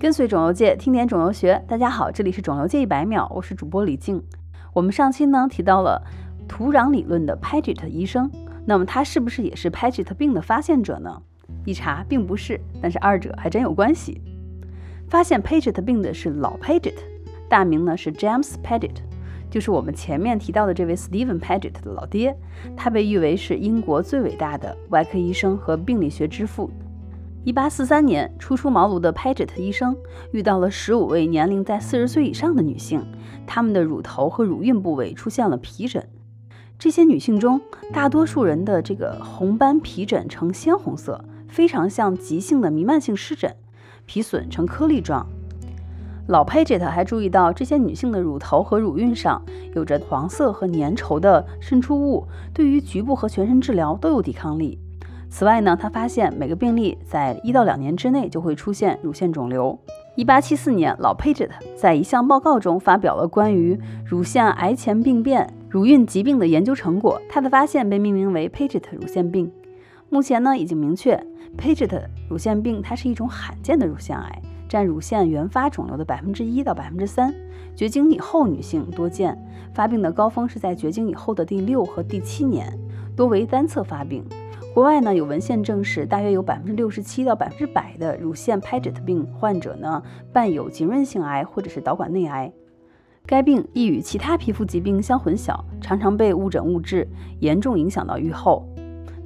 跟随肿瘤界，听点肿瘤学。大家好，这里是肿瘤界一百秒，我是主播李静。我们上期呢提到了土壤理论的 Paget 医生，那么他是不是也是 Paget 病的发现者呢？一查并不是，但是二者还真有关系。发现 Paget 病的是老 Paget，大名呢是 James Paget，就是我们前面提到的这位 Stephen Paget 的老爹。他被誉为是英国最伟大的外科医生和病理学之父。一八四三年，初出茅庐的 Paget 医生遇到了十五位年龄在四十岁以上的女性，她们的乳头和乳晕部位出现了皮疹。这些女性中，大多数人的这个红斑皮疹呈鲜红色，非常像急性的弥漫性湿疹，皮损呈颗粒状。老 Paget 还注意到，这些女性的乳头和乳晕上有着黄色和粘稠的渗出物，对于局部和全身治疗都有抵抗力。此外呢，他发现每个病例在一到两年之内就会出现乳腺肿瘤。一八七四年，老 Paget 在一项报告中发表了关于乳腺癌前病变、乳晕疾病的研究成果，他的发现被命名为 Paget 乳腺病。目前呢，已经明确 Paget 乳腺病它是一种罕见的乳腺癌，占乳腺原发肿瘤的百分之一到百分之三，绝经以后女性多见，发病的高峰是在绝经以后的第六和第七年，多为单侧发病。国外呢有文献证实，大约有百分之六十七到百分之百的乳腺 Paget 病患者呢伴有浸润性癌或者是导管内癌。该病易与其他皮肤疾病相混淆，常常被误诊误治，严重影响到预后。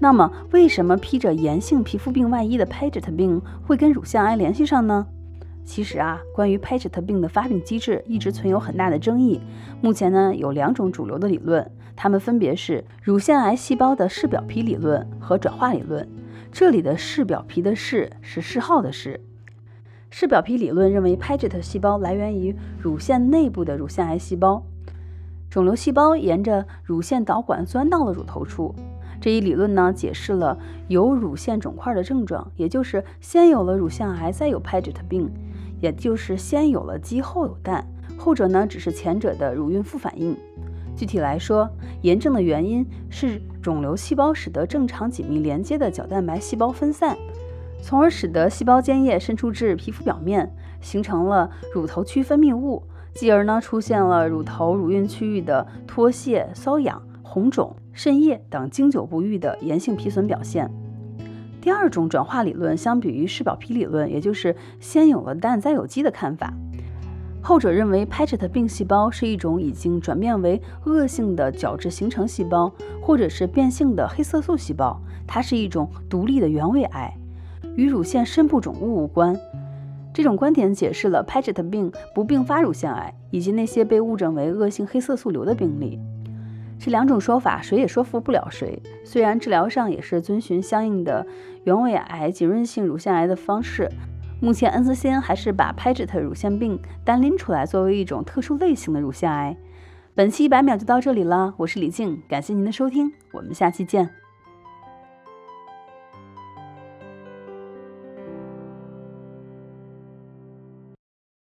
那么，为什么披着炎性皮肤病外衣的 Paget 病会跟乳腺癌联系上呢？其实啊，关于 Paget 病的发病机制一直存有很大的争议。目前呢，有两种主流的理论，它们分别是乳腺癌细胞的视表皮理论和转化理论。这里的视表皮的视是嗜好的视。视表皮理论认为，Paget 细胞来源于乳腺内部的乳腺癌细胞，肿瘤细胞沿着乳腺导管钻到了乳头处。这一理论呢，解释了有乳腺肿块的症状，也就是先有了乳腺癌，再有 Paget 病。也就是先有了鸡后有蛋，后者呢只是前者的乳晕副反应。具体来说，炎症的原因是肿瘤细胞使得正常紧密连接的角蛋白细胞分散，从而使得细胞间液渗出至皮肤表面，形成了乳头区分泌物，继而呢出现了乳头乳晕区域的脱屑、瘙痒、红肿、渗液等经久不愈的炎性皮损表现。第二种转化理论相比于视表皮理论，也就是先有了蛋再有鸡的看法，后者认为 Paget 病细胞是一种已经转变为恶性的角质形成细胞，或者是变性的黑色素细胞，它是一种独立的原位癌，与乳腺深部肿物无关。这种观点解释了 Paget 病不并发乳腺癌，以及那些被误诊为恶性黑色素瘤的病例。这两种说法谁也说服不了谁。虽然治疗上也是遵循相应的原位癌、浸润性乳腺癌的方式，目前恩斯先还是把 Paget 乳腺病单拎出来作为一种特殊类型的乳腺癌。本期一百秒就到这里了，我是李静，感谢您的收听，我们下期见。